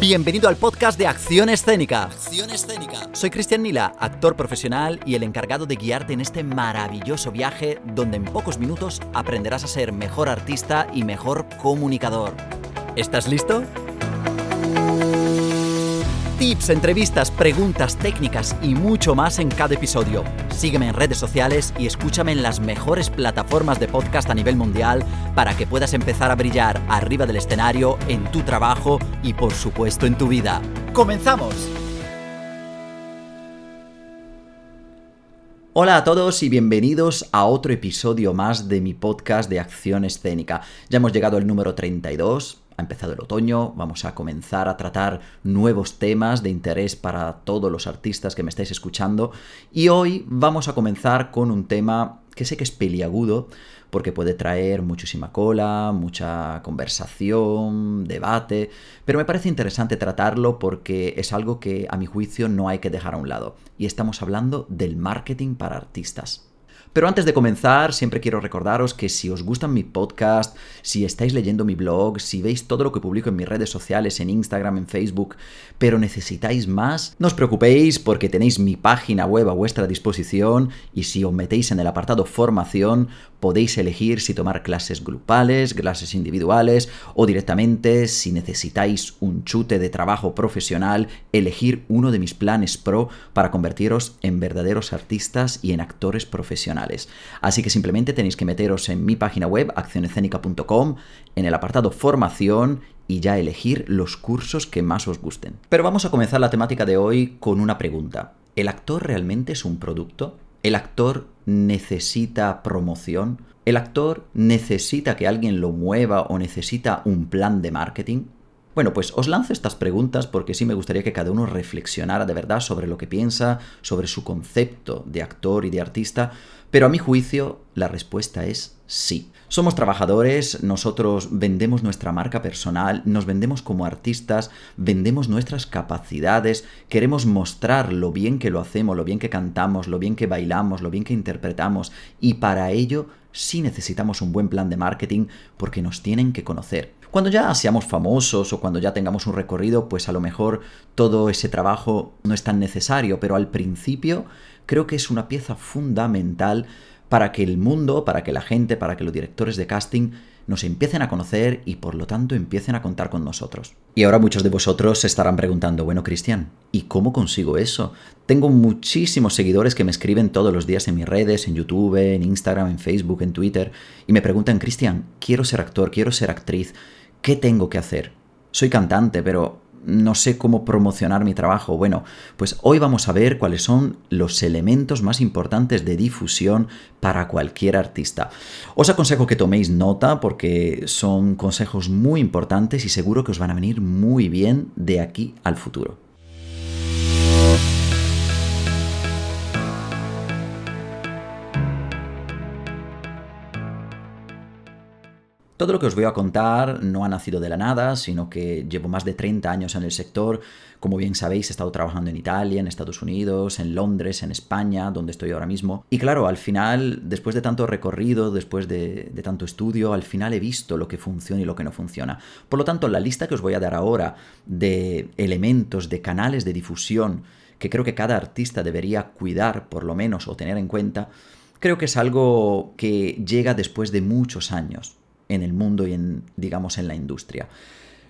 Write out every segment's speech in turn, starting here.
Bienvenido al podcast de Acción Escénica. Acción Escénica. Soy Cristian Nila, actor profesional y el encargado de guiarte en este maravilloso viaje donde en pocos minutos aprenderás a ser mejor artista y mejor comunicador. ¿Estás listo? Tips, entrevistas, preguntas, técnicas y mucho más en cada episodio. Sígueme en redes sociales y escúchame en las mejores plataformas de podcast a nivel mundial para que puedas empezar a brillar arriba del escenario, en tu trabajo y por supuesto en tu vida. ¡Comenzamos! Hola a todos y bienvenidos a otro episodio más de mi podcast de acción escénica. Ya hemos llegado al número 32 ha empezado el otoño, vamos a comenzar a tratar nuevos temas de interés para todos los artistas que me estáis escuchando y hoy vamos a comenzar con un tema que sé que es peliagudo porque puede traer muchísima cola, mucha conversación, debate, pero me parece interesante tratarlo porque es algo que a mi juicio no hay que dejar a un lado y estamos hablando del marketing para artistas. Pero antes de comenzar, siempre quiero recordaros que si os gustan mi podcast, si estáis leyendo mi blog, si veis todo lo que publico en mis redes sociales, en Instagram, en Facebook, pero necesitáis más, no os preocupéis porque tenéis mi página web a vuestra disposición y si os metéis en el apartado formación, podéis elegir si tomar clases grupales, clases individuales o directamente, si necesitáis un chute de trabajo profesional, elegir uno de mis planes pro para convertiros en verdaderos artistas y en actores profesionales. Así que simplemente tenéis que meteros en mi página web, accionescénica.com, en el apartado formación y ya elegir los cursos que más os gusten. Pero vamos a comenzar la temática de hoy con una pregunta. ¿El actor realmente es un producto? ¿El actor necesita promoción? ¿El actor necesita que alguien lo mueva o necesita un plan de marketing? Bueno, pues os lanzo estas preguntas porque sí me gustaría que cada uno reflexionara de verdad sobre lo que piensa, sobre su concepto de actor y de artista, pero a mi juicio la respuesta es sí. Somos trabajadores, nosotros vendemos nuestra marca personal, nos vendemos como artistas, vendemos nuestras capacidades, queremos mostrar lo bien que lo hacemos, lo bien que cantamos, lo bien que bailamos, lo bien que interpretamos y para ello sí necesitamos un buen plan de marketing porque nos tienen que conocer. Cuando ya seamos famosos o cuando ya tengamos un recorrido, pues a lo mejor todo ese trabajo no es tan necesario, pero al principio creo que es una pieza fundamental para que el mundo, para que la gente, para que los directores de casting nos empiecen a conocer y por lo tanto empiecen a contar con nosotros. Y ahora muchos de vosotros se estarán preguntando, bueno Cristian, ¿y cómo consigo eso? Tengo muchísimos seguidores que me escriben todos los días en mis redes, en YouTube, en Instagram, en Facebook, en Twitter, y me preguntan, Cristian, quiero ser actor, quiero ser actriz, ¿Qué tengo que hacer? Soy cantante, pero no sé cómo promocionar mi trabajo. Bueno, pues hoy vamos a ver cuáles son los elementos más importantes de difusión para cualquier artista. Os aconsejo que toméis nota porque son consejos muy importantes y seguro que os van a venir muy bien de aquí al futuro. Todo lo que os voy a contar no ha nacido de la nada, sino que llevo más de 30 años en el sector. Como bien sabéis, he estado trabajando en Italia, en Estados Unidos, en Londres, en España, donde estoy ahora mismo. Y claro, al final, después de tanto recorrido, después de, de tanto estudio, al final he visto lo que funciona y lo que no funciona. Por lo tanto, la lista que os voy a dar ahora de elementos, de canales de difusión que creo que cada artista debería cuidar, por lo menos, o tener en cuenta, creo que es algo que llega después de muchos años en el mundo y en, digamos, en la industria.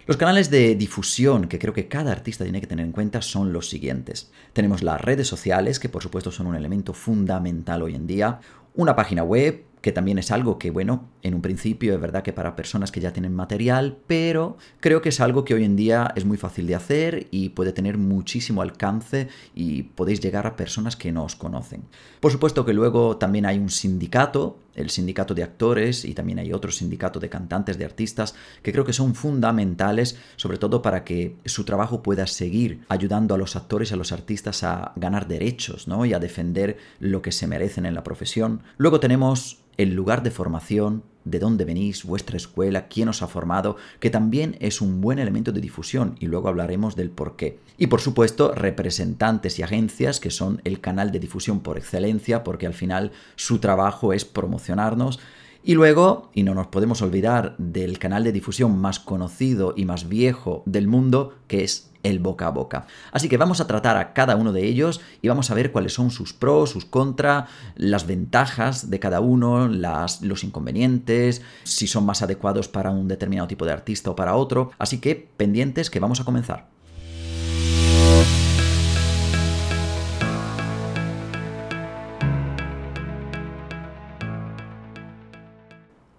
Los canales de difusión que creo que cada artista tiene que tener en cuenta son los siguientes. Tenemos las redes sociales, que por supuesto son un elemento fundamental hoy en día, una página web, que también es algo que, bueno, en un principio es verdad que para personas que ya tienen material, pero creo que es algo que hoy en día es muy fácil de hacer y puede tener muchísimo alcance y podéis llegar a personas que no os conocen. Por supuesto que luego también hay un sindicato, el sindicato de actores y también hay otro sindicato de cantantes, de artistas, que creo que son fundamentales, sobre todo para que su trabajo pueda seguir ayudando a los actores y a los artistas a ganar derechos ¿no? y a defender lo que se merecen en la profesión. Luego tenemos el lugar de formación, de dónde venís, vuestra escuela, quién os ha formado, que también es un buen elemento de difusión y luego hablaremos del por qué. Y por supuesto, representantes y agencias que son el canal de difusión por excelencia porque al final su trabajo es promocionarnos Y luego, y no nos podemos olvidar del canal de difusión más conocido y más viejo del mundo, que es el boca a boca. Así que vamos a tratar a cada uno de ellos y vamos a ver cuáles son sus pros, sus contras, las ventajas de cada uno, las, los inconvenientes, si son más adecuados para un determinado tipo de artista o para otro. Así que pendientes que vamos a comenzar.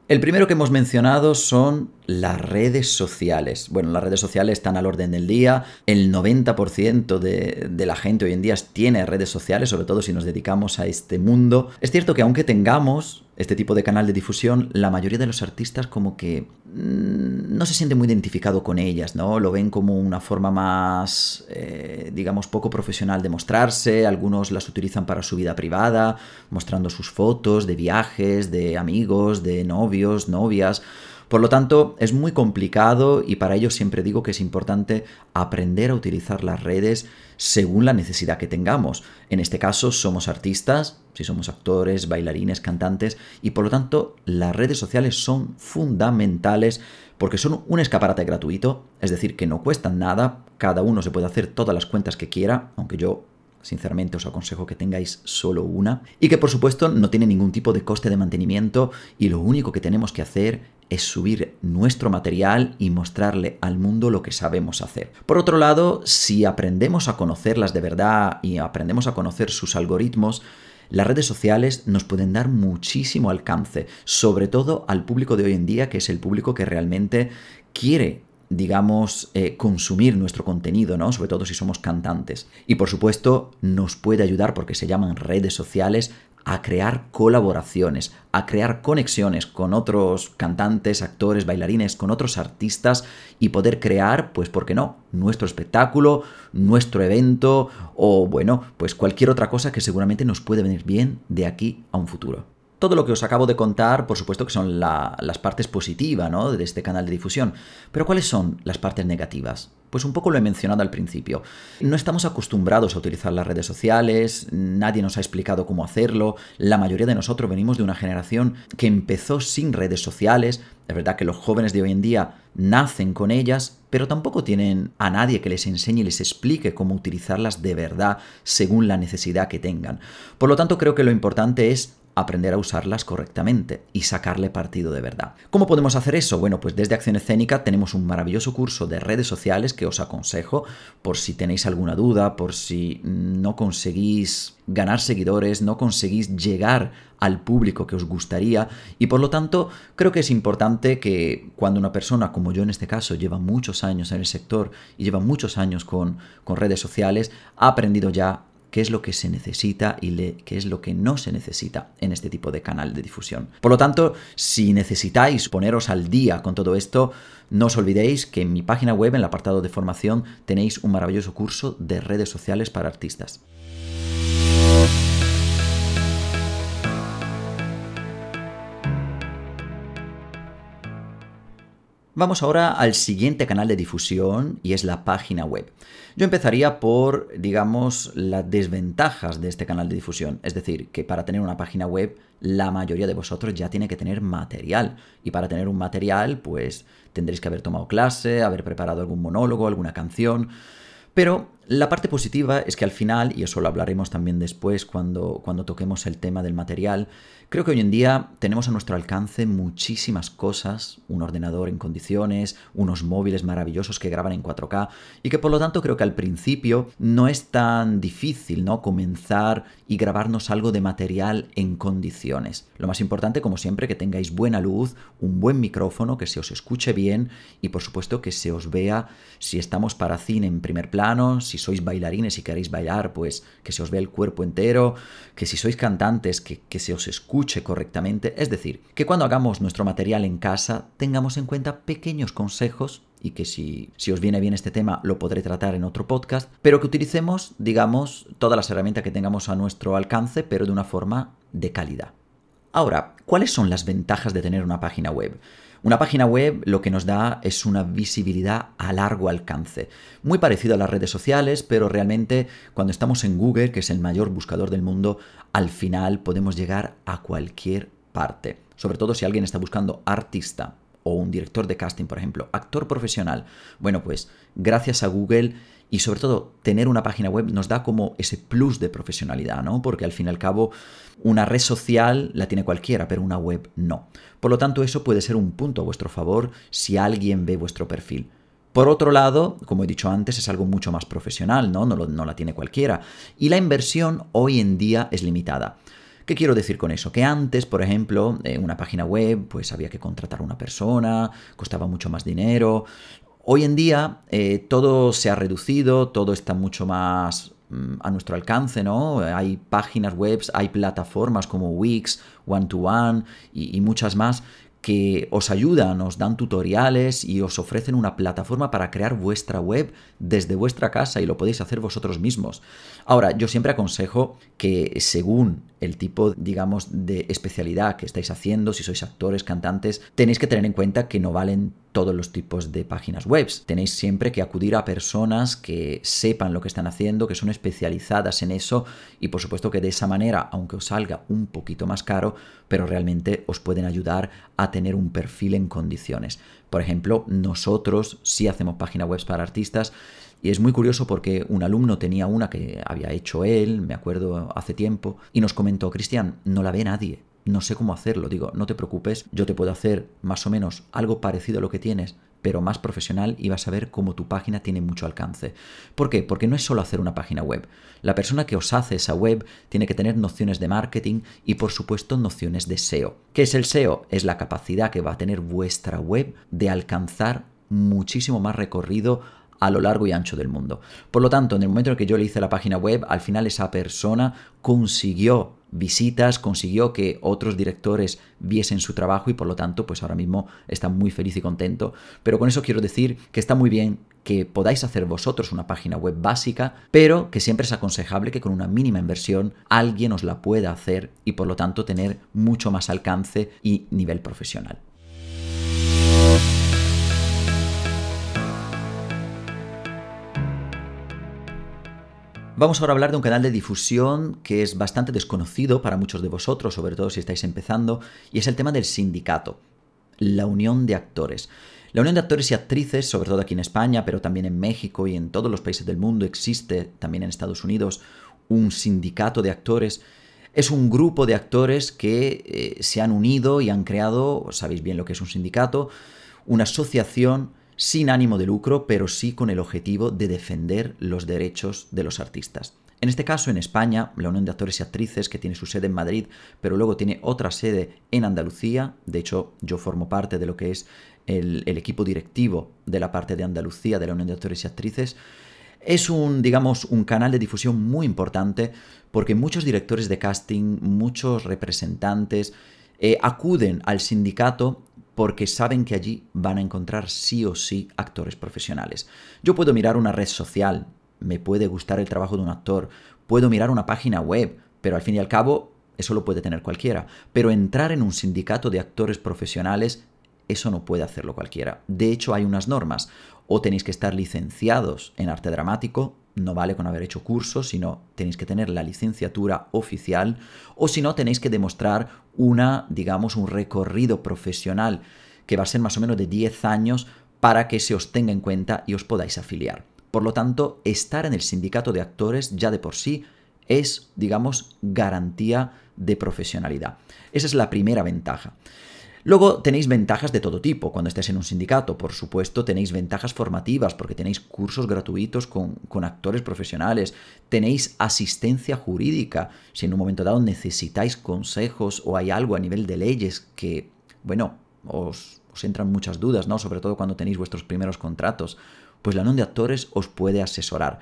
El primero que hemos mencionado son las redes sociales. Bueno, las redes sociales están al orden del día. El 90% de, de, la gente hoy en día tiene redes sociales, sobre todo si nos dedicamos a este mundo. Es cierto que aunque tengamos este tipo de canal de difusión, la mayoría de los artistas como que mmm, no se siente muy identificado con ellas, ¿no? Lo ven como una forma más, eh, digamos, poco profesional de mostrarse. Algunos las utilizan para su vida privada, mostrando sus fotos de viajes, de amigos, de novios, novias. Por lo tanto, es muy complicado y para ello siempre digo que es importante aprender a utilizar las redes según la necesidad que tengamos. En este caso, somos artistas, si somos actores, bailarines, cantantes, y por lo tanto las redes sociales son fundamentales porque son un escaparate gratuito, es decir, que no cuestan nada, cada uno se puede hacer todas las cuentas que quiera, aunque yo Sinceramente os aconsejo que tengáis solo una y que por supuesto no tiene ningún tipo de coste de mantenimiento y lo único que tenemos que hacer es subir nuestro material y mostrarle al mundo lo que sabemos hacer. Por otro lado, si aprendemos a conocerlas de verdad y aprendemos a conocer sus algoritmos, las redes sociales nos pueden dar muchísimo alcance, sobre todo al público de hoy en día, que es el público que realmente quiere digamos, eh, consumir nuestro contenido, ¿no? Sobre todo si somos cantantes. Y por supuesto, nos puede ayudar, porque se llaman redes sociales, a crear colaboraciones, a crear conexiones con otros cantantes, actores, bailarines, con otros artistas y poder crear, pues, ¿por qué no? Nuestro espectáculo, nuestro evento o, bueno, pues cualquier otra cosa que seguramente nos puede venir bien de aquí a un futuro. Todo lo que os acabo de contar, por supuesto que son la, las partes positivas de este canal de difusión. Pero ¿cuáles son las partes negativas? Pues un poco lo he mencionado al principio. No estamos acostumbrados a utilizar las redes sociales, nadie nos ha explicado cómo hacerlo, la mayoría de nosotros venimos de una generación que empezó sin redes sociales, es verdad que los jóvenes de hoy en día nacen con ellas, pero tampoco tienen a nadie que les enseñe y les explique cómo utilizarlas de verdad según la necesidad que tengan. Por lo tanto, creo que lo importante es aprender a usarlas correctamente y sacarle partido de verdad. ¿Cómo podemos hacer eso? Bueno, pues desde Acción Escénica tenemos un maravilloso curso de redes sociales que os aconsejo por si tenéis alguna duda, por si no conseguís ganar seguidores, no conseguís llegar al público que os gustaría y por lo tanto creo que es importante que cuando una persona como yo en este caso lleva muchos años en el sector y lleva muchos años con, con redes sociales, ha aprendido ya qué es lo que se necesita y qué es lo que no se necesita en este tipo de canal de difusión. Por lo tanto, si necesitáis poneros al día con todo esto, no os olvidéis que en mi página web, en el apartado de formación, tenéis un maravilloso curso de redes sociales para artistas. Vamos ahora al siguiente canal de difusión y es la página web. Yo empezaría por, digamos, las desventajas de este canal de difusión. Es decir, que para tener una página web, la mayoría de vosotros ya tiene que tener material. Y para tener un material, pues tendréis que haber tomado clase, haber preparado algún monólogo, alguna canción. Pero la parte positiva es que al final, y eso lo hablaremos también después cuando, cuando toquemos el tema del material, creo que hoy en día tenemos a nuestro alcance muchísimas cosas, un ordenador en condiciones, unos móviles maravillosos que graban en 4K, y que por lo tanto creo que al principio no es tan difícil ¿no? comenzar y grabarnos algo de material en condiciones. Lo más importante, como siempre, que tengáis buena luz, un buen micrófono, que se os escuche bien y por supuesto que se os vea si estamos para cine en primer plano, si sois bailarines y queréis bailar, pues que se os vea el cuerpo entero, que si sois cantantes, que, que se os escuche correctamente. Es decir, que cuando hagamos nuestro material en casa tengamos en cuenta pequeños consejos y que si, si, os viene bien este tema lo podré tratar en otro podcast, pero que utilicemos, digamos, todas las herramientas que tengamos a nuestro alcance, pero de una forma de calidad. Ahora, ¿cuáles son las ventajas de tener una página web? Una página web lo que nos da es una visibilidad a largo alcance, muy parecido a las redes sociales, pero realmente cuando estamos en Google, que es el mayor buscador del mundo, al final podemos llegar a cualquier parte. sobre todo si alguien está buscando artista o un director de casting, por ejemplo, actor profesional. Bueno, pues gracias a Google y sobre todo tener una página web nos da como ese plus de profesionalidad, ¿no? Porque al fin y al cabo una red social la tiene cualquiera, pero una web no. Por lo tanto, eso puede ser un punto a vuestro favor si alguien ve vuestro perfil. Por otro lado, como he dicho antes, es algo mucho más profesional, ¿no? No, la tiene cualquiera. Y la inversión hoy en día es limitada. ¿Qué quiero decir con eso? Que antes, por ejemplo, en una página web, pues había que contratar a una persona, costaba mucho más dinero. Hoy en día eh, todo se ha reducido, todo está mucho más mm, a nuestro alcance, ¿no? Hay páginas web, hay plataformas como Wix, One to One y muchas más que os ayudan, os dan tutoriales y os ofrecen una plataforma para crear vuestra web desde vuestra casa y lo podéis hacer vosotros mismos. Ahora, yo siempre aconsejo que según el tipo, digamos, de especialidad que estáis haciendo, si sois actores, cantantes, tenéis que tener en cuenta que no valen todos los tipos de páginas web. Tenéis siempre que acudir a personas que sepan lo que están haciendo, que son especializadas en eso y por supuesto que de esa manera, aunque os salga un poquito más caro, pero realmente os pueden ayudar a tener un perfil en condiciones. Por ejemplo, nosotros sí hacemos páginas web para artistas y es muy curioso porque un alumno tenía una que había hecho él, me acuerdo hace tiempo, y nos comentó, Cristian, no la ve nadie, no sé cómo hacerlo. Digo, no te preocupes, yo te puedo hacer más o menos algo parecido a lo que tienes, pero más profesional y vas a ver cómo tu página tiene mucho alcance. ¿Por qué? Porque no es solo hacer una página web. La persona que os hace esa web tiene que tener nociones de marketing y por supuesto nociones de SEO. ¿Qué es el SEO? Es la capacidad que va a tener vuestra web de alcanzar muchísimo más recorrido a lo largo y ancho del mundo. Por lo tanto, en el momento en que yo le hice la página web, al final esa persona consiguió visitas, consiguió que otros directores viesen su trabajo y por lo tanto, pues ahora mismo está muy feliz y contento. Pero con eso quiero decir que está muy bien que podáis hacer vosotros una página web básica, pero que siempre es aconsejable que con una mínima inversión alguien os la pueda hacer y por lo tanto tener mucho más alcance y nivel profesional. Vamos ahora a hablar de un canal de difusión que es bastante desconocido para muchos de vosotros, sobre todo si estáis empezando, y es el tema del sindicato, la unión de actores. La unión de actores y actrices, sobre todo aquí en España, pero también en México y en todos los países del mundo, existe también en Estados Unidos un sindicato de actores. Es un grupo de actores que eh, se han unido y han creado, sabéis bien lo que es un sindicato, una asociación sin ánimo de lucro, pero sí con el objetivo de defender los derechos de los artistas. En este caso, en España, la Unión de Actores y Actrices, que tiene su sede en Madrid, pero luego tiene otra sede en Andalucía, de hecho yo formo parte de lo que es el, equipo directivo de la parte de Andalucía de la Unión de Actores y Actrices, es un, digamos, un canal de difusión muy importante porque muchos directores de casting, muchos representantes eh, acuden al sindicato porque saben que allí van a encontrar sí o sí actores profesionales. Yo puedo mirar una red social, me puede gustar el trabajo de un actor, puedo mirar una página web, pero al fin y al cabo eso lo puede tener cualquiera. Pero entrar en un sindicato de actores profesionales, eso no puede hacerlo cualquiera. De hecho, hay unas normas. O tenéis que estar licenciados en arte dramático, no vale con haber hecho cursos, sino tenéis que tener la licenciatura oficial o si no tenéis que demostrar una, digamos, un recorrido profesional que va a ser más o menos de 10 años para que se os tenga en cuenta y os podáis afiliar. Por lo tanto, estar en el sindicato de actores ya de por sí es, digamos, garantía de profesionalidad. Esa es la primera ventaja. Luego tenéis ventajas de todo tipo cuando estéis en un sindicato. Por supuesto, tenéis ventajas formativas porque tenéis cursos gratuitos con, actores profesionales. Tenéis asistencia jurídica. Si en un momento dado necesitáis consejos o hay algo a nivel de leyes que, bueno, os, os entran muchas dudas, ¿no? Sobre todo cuando tenéis vuestros primeros contratos. Pues la Unión de Actores os puede asesorar.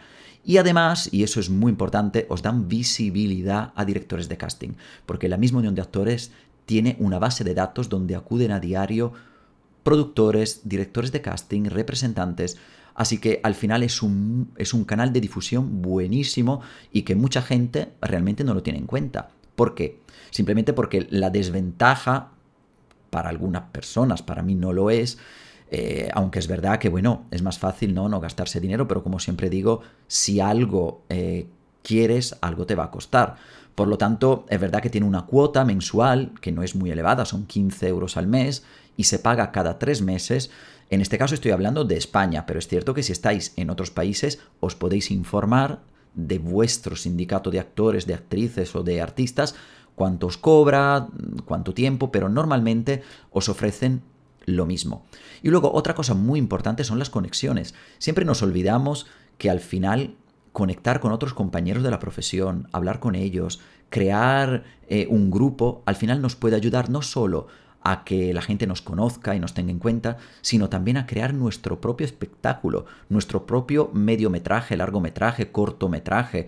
Y además, y eso es muy importante, os dan visibilidad a directores de casting, porque la misma unión de actores tiene una base de datos donde acuden a diario productores, directores de casting, representantes. Así que al final es un, es un canal de difusión buenísimo y que mucha gente realmente no lo tiene en cuenta. ¿Por qué? Simplemente porque la desventaja para algunas personas, para mí no lo es, eh, aunque es verdad que, bueno, es más fácil ¿no? no gastarse dinero, pero como siempre digo, si algo eh, quieres, algo te va a costar. Por lo tanto, es verdad que tiene una cuota mensual que no es muy elevada, son 15 euros al mes y se paga cada tres meses. En este caso estoy hablando de España, pero es cierto que si estáis en otros países os podéis informar de vuestro sindicato de actores, de actrices o de artistas, cuánto os cobra, cuánto tiempo, pero normalmente os ofrecen lo mismo. Y luego otra cosa muy importante son las conexiones. Siempre nos olvidamos que al final conectar con otros compañeros de la profesión, hablar con ellos, crear eh, un grupo, al final nos puede ayudar no solo a que la gente nos conozca y nos tenga en cuenta, sino también a crear nuestro propio espectáculo, nuestro propio mediometraje, largometraje, cortometraje,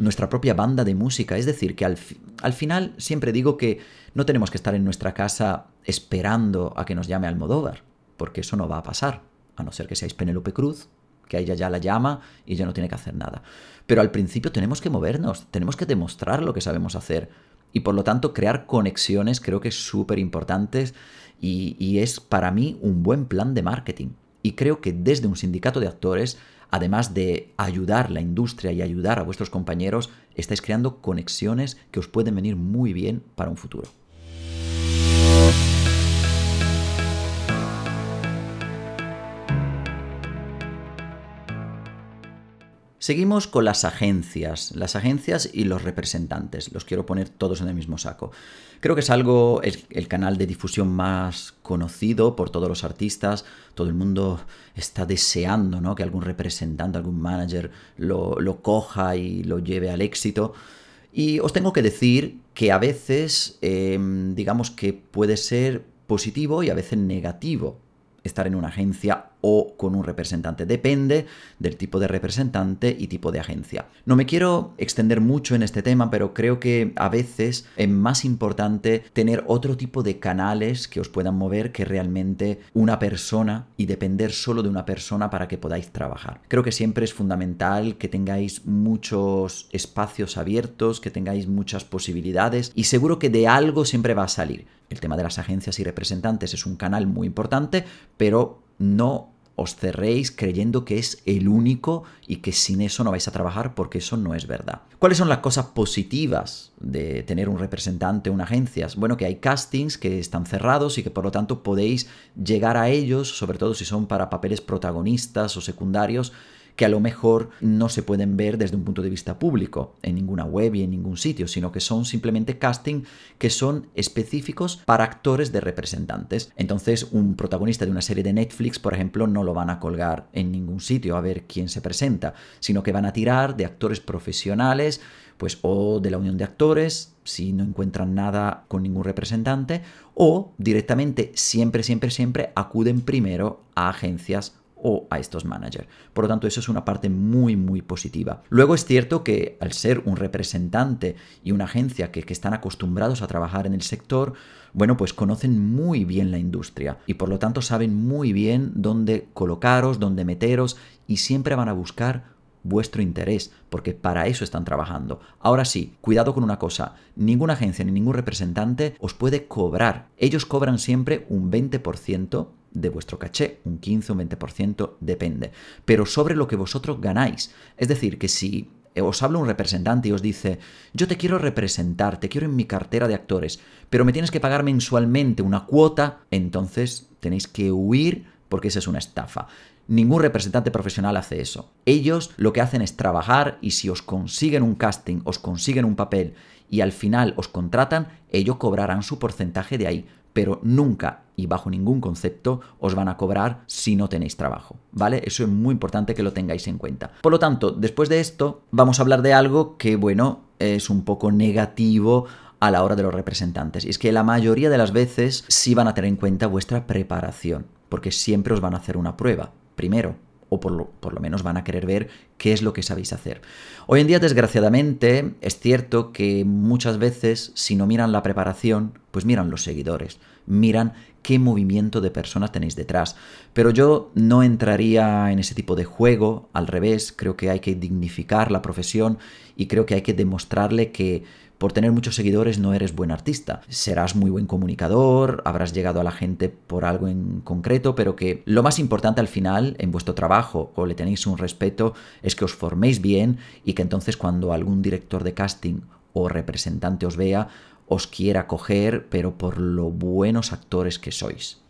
nuestra propia banda de música. Es decir, que al, al final siempre digo que no tenemos que estar en nuestra casa esperando a que nos llame Almodóvar, porque eso no va a pasar, a no ser que seáis Penélope Cruz que ella ya la llama y ya no tiene que hacer nada. Pero al principio tenemos que movernos, tenemos que demostrar lo que sabemos hacer y por lo tanto crear conexiones creo que es súper importante y, y es para mí un buen plan de marketing. Y creo que desde un sindicato de actores, además de ayudar la industria y ayudar a vuestros compañeros, estáis creando conexiones que os pueden venir muy bien para un futuro. Seguimos con las agencias, las agencias y los representantes. Los quiero poner todos en el mismo saco. Creo que es algo, el, canal de difusión más conocido por todos los artistas. Todo el mundo está deseando ¿no? que algún representante, algún manager lo, lo coja y lo lleve al éxito. Y os tengo que decir que a veces, em, digamos que puede ser positivo y a veces negativo estar en una agencia o con un representante. Depende del tipo de representante y tipo de agencia. No me quiero extender mucho en este tema, pero creo que a veces es más importante tener otro tipo de canales que os puedan mover que realmente una persona y depender solo de una persona para que podáis trabajar. Creo que siempre es fundamental que tengáis muchos espacios abiertos, que tengáis muchas posibilidades y seguro que de algo siempre va a salir. El tema de las agencias y representantes es un canal muy importante, pero no os cerréis creyendo que es el único y que sin eso no vais a trabajar porque eso no es verdad. ¿Cuáles son las cosas positivas de tener un representante, una agencia? Bueno, que hay castings que están cerrados y que por lo tanto podéis llegar a ellos, sobre todo si son para papeles protagonistas o secundarios, que a lo mejor no se pueden ver desde un punto de vista público en ninguna web y en ningún sitio, sino que son simplemente casting que son específicos para actores de representantes. Entonces, un protagonista de una serie de Netflix, por ejemplo, no lo van a colgar en ningún sitio a ver quién se presenta, sino que van a tirar de actores profesionales, pues o de la unión de actores, si no encuentran nada con ningún representante, o directamente, siempre, siempre, siempre acuden primero a agencias o a estos managers. Por lo tanto, eso es una parte muy, muy positiva. Luego es cierto que al ser un representante y una agencia que, están acostumbrados a trabajar en el sector, bueno, pues conocen muy bien la industria y por lo tanto saben muy bien dónde colocaros, dónde meteros y siempre van a buscar vuestro interés, porque para eso están trabajando. Ahora sí, cuidado con una cosa, ninguna agencia ni ningún representante os puede cobrar. Ellos cobran siempre un 20% de vuestro caché, un 15 o un 20%, depende, pero sobre lo que vosotros ganáis. Es decir, que si os habla un representante y os dice, yo te quiero representar, te quiero en mi cartera de actores, pero me tienes que pagar mensualmente una cuota, entonces tenéis que huir porque esa es una estafa. Ningún representante profesional hace eso. Ellos lo que hacen es trabajar y si os consiguen un casting, os consiguen un papel y al final os contratan, ellos cobrarán su porcentaje de ahí pero nunca y bajo ningún concepto os van a cobrar si no tenéis trabajo, ¿vale? Eso es muy importante que lo tengáis en cuenta. Por lo tanto, después de esto, vamos a hablar de algo que, bueno, es un poco negativo a la hora de los representantes. Y es que la mayoría de las veces sí van a tener en cuenta vuestra preparación, porque siempre os van a hacer una prueba. Primero, o por lo, por lo, menos van a querer ver qué es lo que sabéis hacer. Hoy en día, desgraciadamente, es cierto que muchas veces, si no miran la preparación, pues miran los seguidores, miran qué movimiento de personas tenéis detrás. Pero yo no entraría en ese tipo de juego, al revés, creo que hay que dignificar la profesión y creo que hay que demostrarle que por tener muchos seguidores no eres buen artista. Serás muy buen comunicador, habrás llegado a la gente por algo en concreto, pero que lo más importante al final en vuestro trabajo o le tenéis un respeto es que os forméis bien y que entonces cuando algún director de casting o representante os vea, os quiera coger, pero por lo buenos actores que sois.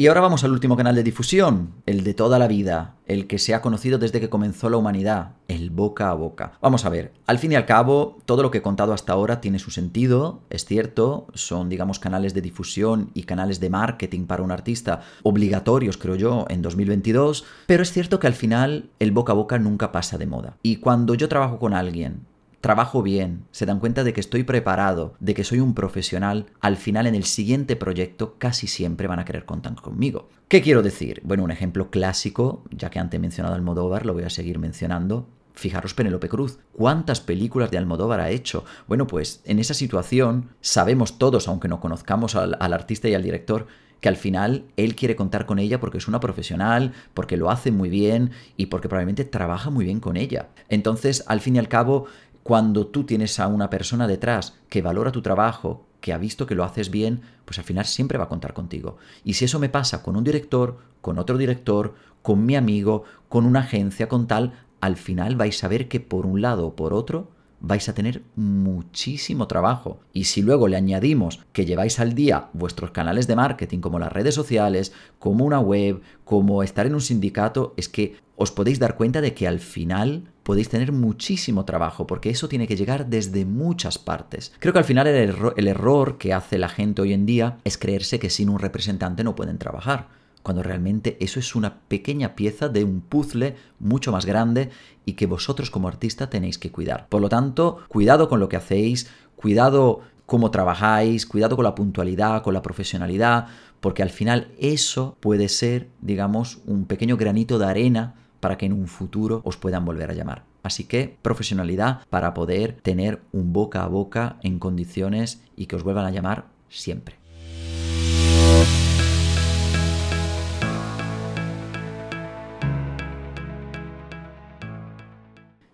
Y ahora vamos al último canal de difusión, el de toda la vida, el que se ha conocido desde que comenzó la humanidad, el boca a boca. Vamos a ver, al fin y al cabo, todo lo que he contado hasta ahora tiene su sentido, es cierto, son digamos canales de difusión y canales de marketing para un artista obligatorios, creo yo, en 2022, pero es cierto que al final el boca a boca nunca pasa de moda. Y cuando yo trabajo con alguien trabajo bien, se dan cuenta de que estoy preparado, de que soy un profesional, al final en el siguiente proyecto casi siempre van a querer contar conmigo. ¿Qué quiero decir? Bueno, un ejemplo clásico, ya que antes he mencionado Almodóvar, lo voy a seguir mencionando. Fijaros Penélope Cruz, ¿cuántas películas de Almodóvar ha hecho? Bueno, pues en esa situación sabemos todos, aunque no conozcamos al, al artista y al director, que al final él quiere contar con ella porque es una profesional, porque lo hace muy bien y porque probablemente trabaja muy bien con ella. Entonces, al fin y al cabo, cuando tú tienes a una persona detrás que valora tu trabajo, que ha visto que lo haces bien, pues al final siempre va a contar contigo. Y si eso me pasa con un director, con otro director, con mi amigo, con una agencia, con tal, al final vais a ver que por un lado o por otro vais a tener muchísimo trabajo. Y si luego le añadimos que lleváis al día vuestros canales de marketing como las redes sociales, como una web, como estar en un sindicato, es que os podéis dar cuenta de que al final podéis tener muchísimo trabajo, porque eso tiene que llegar desde muchas partes. Creo que al final el, error que hace la gente hoy en día es creerse que sin un representante no pueden trabajar cuando realmente eso es una pequeña pieza de un puzzle mucho más grande y que vosotros como artista tenéis que cuidar. Por lo tanto, cuidado con lo que hacéis, cuidado cómo trabajáis, cuidado con la puntualidad, con la profesionalidad, porque al final eso puede ser, digamos, un pequeño granito de arena para que en un futuro os puedan volver a llamar. Así que profesionalidad para poder tener un boca a boca en condiciones y que os vuelvan a llamar siempre.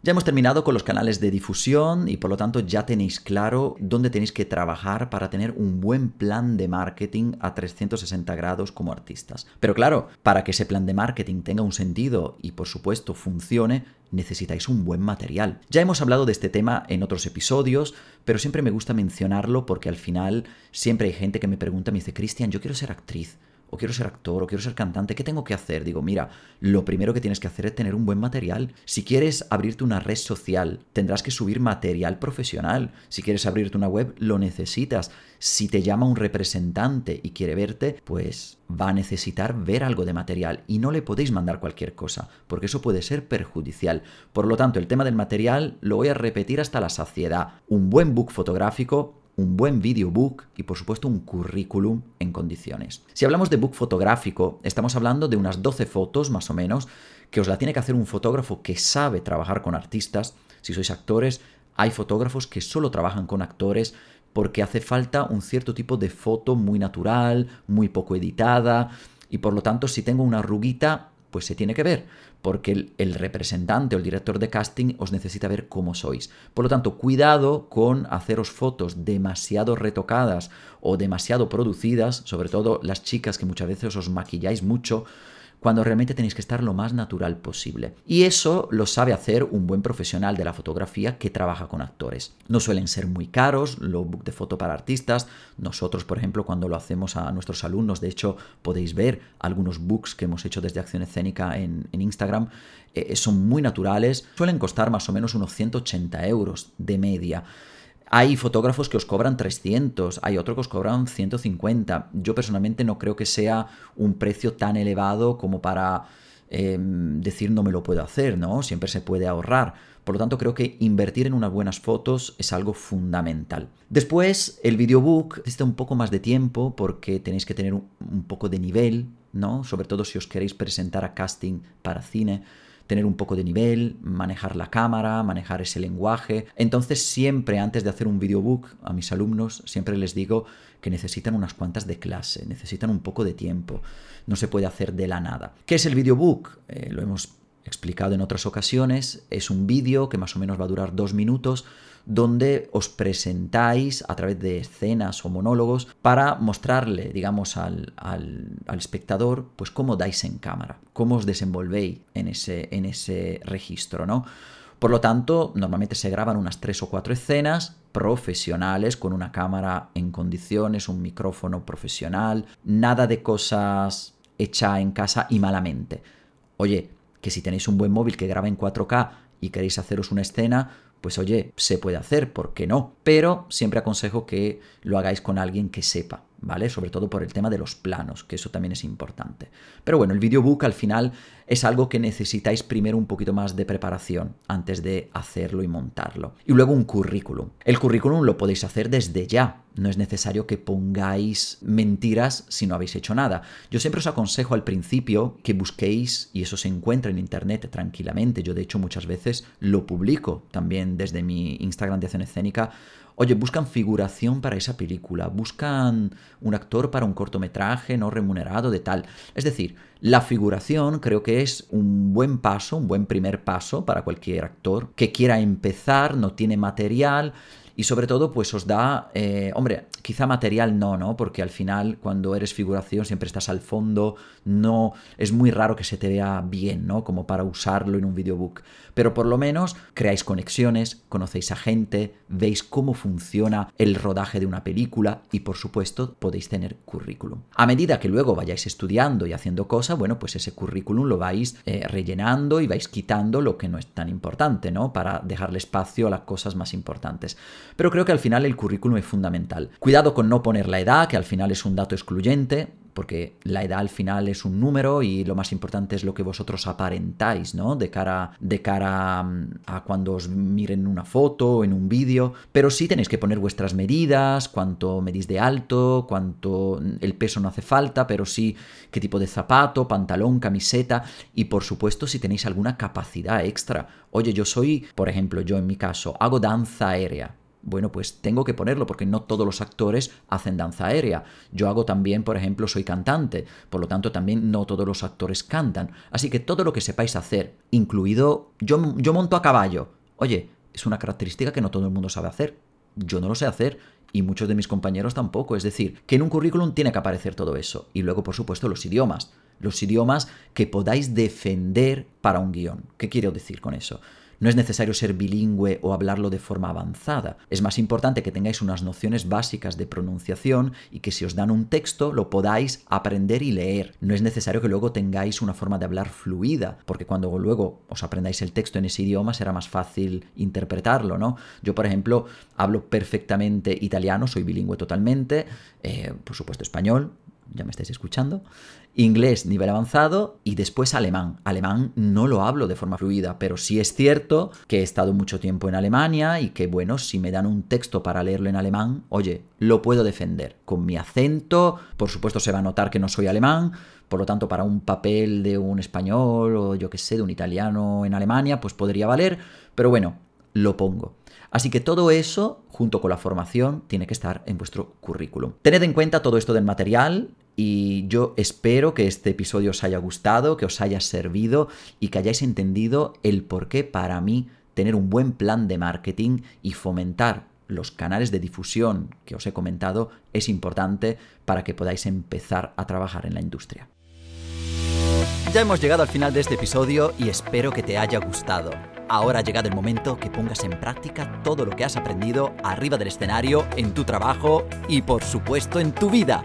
Ya hemos terminado con los canales de difusión y por lo tanto ya tenéis claro dónde tenéis que trabajar para tener un buen plan de marketing a 360 grados como artistas. Pero claro, para que ese plan de marketing tenga un sentido y por supuesto funcione, necesitáis un buen material. Ya hemos hablado de este tema en otros episodios, pero siempre me gusta mencionarlo porque al final siempre hay gente que me pregunta, me dice, Cristian, yo quiero ser actriz o quiero ser actor, o quiero ser cantante, ¿qué tengo que hacer? Digo, mira, lo primero que tienes que hacer es tener un buen material. Si quieres abrirte una red social, tendrás que subir material profesional. Si quieres abrirte una web, lo necesitas. Si te llama un representante y quiere verte, pues va a necesitar ver algo de material y no le podéis mandar cualquier cosa, porque eso puede ser perjudicial. Por lo tanto, el tema del material lo voy a repetir hasta la saciedad. Un buen book fotográfico un buen videobook y por supuesto un currículum en condiciones. Si hablamos de book fotográfico, estamos hablando de unas 12 fotos más o menos que os la tiene que hacer un fotógrafo que sabe trabajar con artistas. Si sois actores, hay fotógrafos que solo trabajan con actores porque hace falta un cierto tipo de foto muy natural, muy poco editada y por lo tanto si tengo una arruguita pues se tiene que ver, porque el, representante o el director de casting os necesita ver cómo sois. Por lo tanto, cuidado con haceros fotos demasiado retocadas o demasiado producidas, sobre todo las chicas que muchas veces os maquilláis mucho cuando realmente tenéis que estar lo más natural posible. Y eso lo sabe hacer un buen profesional de la fotografía que trabaja con actores. No suelen ser muy caros los books de foto para artistas. Nosotros, por ejemplo, cuando lo hacemos a nuestros alumnos, de hecho, podéis ver algunos books que hemos hecho desde Acción Escénica en, Instagram. Eh, son muy naturales. Suelen costar más o menos unos 180 euros de media. Hay fotógrafos que os cobran 300, hay otros que os cobran 150. Yo personalmente no creo que sea un precio tan elevado como para em, decir no me lo puedo hacer, ¿no? Siempre se puede ahorrar. Por lo tanto, creo que invertir en unas buenas fotos es algo fundamental. Después, el videobook necesita un poco más de tiempo porque tenéis que tener un, un poco de nivel, ¿no? Sobre todo si os queréis presentar a casting para cine tener un poco de nivel, manejar la cámara, manejar ese lenguaje. Entonces siempre antes de hacer un videobook a mis alumnos, siempre les digo que necesitan unas cuantas de clase, necesitan un poco de tiempo, no se puede hacer de la nada. ¿Qué es el videobook? Eh, lo hemos explicado en otras ocasiones, es un vídeo que más o menos va a durar dos minutos donde os presentáis a través de escenas o monólogos para mostrarle, digamos, al, espectador, pues cómo dais en cámara, cómo os desenvolvéis en ese, en ese registro, ¿no? Por lo tanto, normalmente se graban unas tres o cuatro escenas profesionales con una cámara en condiciones, un micrófono profesional, nada de cosas hecha en casa y malamente. Oye, que si tenéis un buen móvil que graba en 4K y queréis haceros una escena, pues oye, se puede hacer, ¿por qué no? Pero siempre aconsejo que lo hagáis con alguien que sepa. ¿vale? Sobre todo por el tema de los planos, que eso también es importante. Pero bueno, el videobook al final es algo que necesitáis primero un poquito más de preparación antes de hacerlo y montarlo. Y luego un currículum. El currículum lo podéis hacer desde ya. No es necesario que pongáis mentiras si no habéis hecho nada. Yo siempre os aconsejo al principio que busquéis, y eso se encuentra en internet tranquilamente. Yo de hecho muchas veces lo publico también desde mi Instagram de acción escénica Oye, buscan figuración para esa película, buscan un actor para un cortometraje no remunerado de tal. Es decir, la figuración creo que es un buen paso, un buen primer paso para cualquier actor que quiera empezar, no tiene material y sobre todo pues os da, eh, hombre, quizá material no, ¿no? Porque al final cuando eres figuración siempre estás al fondo, no, es muy raro que se te vea bien, ¿no? Como para usarlo en un videobook. Pero por lo menos creáis conexiones, conocéis a gente, veis cómo funciona el rodaje de una película y por supuesto podéis tener currículum. A medida que luego vayáis estudiando y haciendo cosas, bueno, pues ese currículum lo vais eh, rellenando y vais quitando lo que no es tan importante, ¿no? Para dejarle espacio a las cosas más importantes. Pero creo que al final el currículum es fundamental. Cuidado con no poner la edad, que al final es un dato excluyente porque la edad al final es un número y lo más importante es lo que vosotros aparentáis, ¿no? De cara, de cara mm, a cuando os miren una foto o en un vídeo, pero sí tenéis que poner vuestras medidas, cuánto medís de alto, cuánto mm, el peso no hace falta, pero sí qué tipo de zapato, pantalón, camiseta y por supuesto si tenéis alguna capacidad extra. Oye, yo soy, por ejemplo, yo en mi caso, hago danza aérea bueno, pues tengo que ponerlo porque no todos los actores hacen danza aérea. Yo hago también, por ejemplo, soy cantante, por lo tanto también no todos los actores cantan. Así que todo lo que sepáis hacer, incluido yo, yo monto a caballo. Oye, es una característica que no todo el mundo sabe hacer. Yo no lo sé hacer y muchos de mis compañeros tampoco. Es decir, que en un currículum tiene que aparecer todo eso. Y luego, por supuesto, los idiomas. Los idiomas que podáis defender para un guion. ¿Qué quiero decir con eso? No es necesario ser bilingüe o hablarlo de forma avanzada. Es más importante que tengáis unas nociones básicas de pronunciación y que si os dan un texto lo podáis aprender y leer. No es necesario que luego tengáis una forma de hablar fluida, porque cuando luego os aprendáis el texto en ese idioma será más fácil interpretarlo, ¿no? Yo, por ejemplo, hablo perfectamente italiano, soy bilingüe totalmente, eh, por supuesto español, ya me estáis escuchando, inglés nivel avanzado y después alemán. Alemán no lo hablo de forma fluida, pero sí es cierto que he estado mucho tiempo en Alemania y que bueno, si me dan un texto para leerlo en alemán, oye, lo puedo defender con mi acento, por supuesto se va a notar que no soy alemán, por lo tanto para un papel de un español o yo que sé, de un italiano en Alemania, pues podría valer, pero bueno, lo pongo. Así que todo eso, junto con la formación, tiene que estar en vuestro currículum. Tened en cuenta todo esto del material y yo espero que este episodio os haya gustado, que os haya servido y que hayáis entendido el por qué para mí tener un buen plan de marketing y fomentar los canales de difusión que os he comentado es importante para que podáis empezar a trabajar en la industria. Ya hemos llegado al final de este episodio y espero que te haya gustado. Ahora ha llegado el momento que pongas en práctica todo lo que has aprendido arriba del escenario, en tu trabajo y por supuesto en tu vida.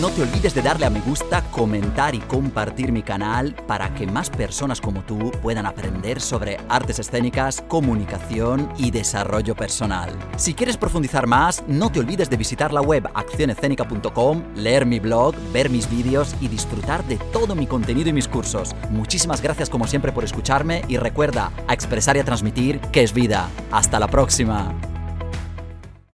No te olvides de darle a me gusta, comentar y compartir mi canal para que más personas como tú puedan aprender sobre artes escénicas, comunicación y desarrollo personal. Si quieres profundizar más, no te olvides de visitar la web accionescénica.com, leer mi blog, ver mis vídeos y disfrutar de todo mi contenido y mis cursos. Muchísimas gracias como siempre por escucharme y recuerda a expresar y a transmitir que es vida. Hasta la próxima.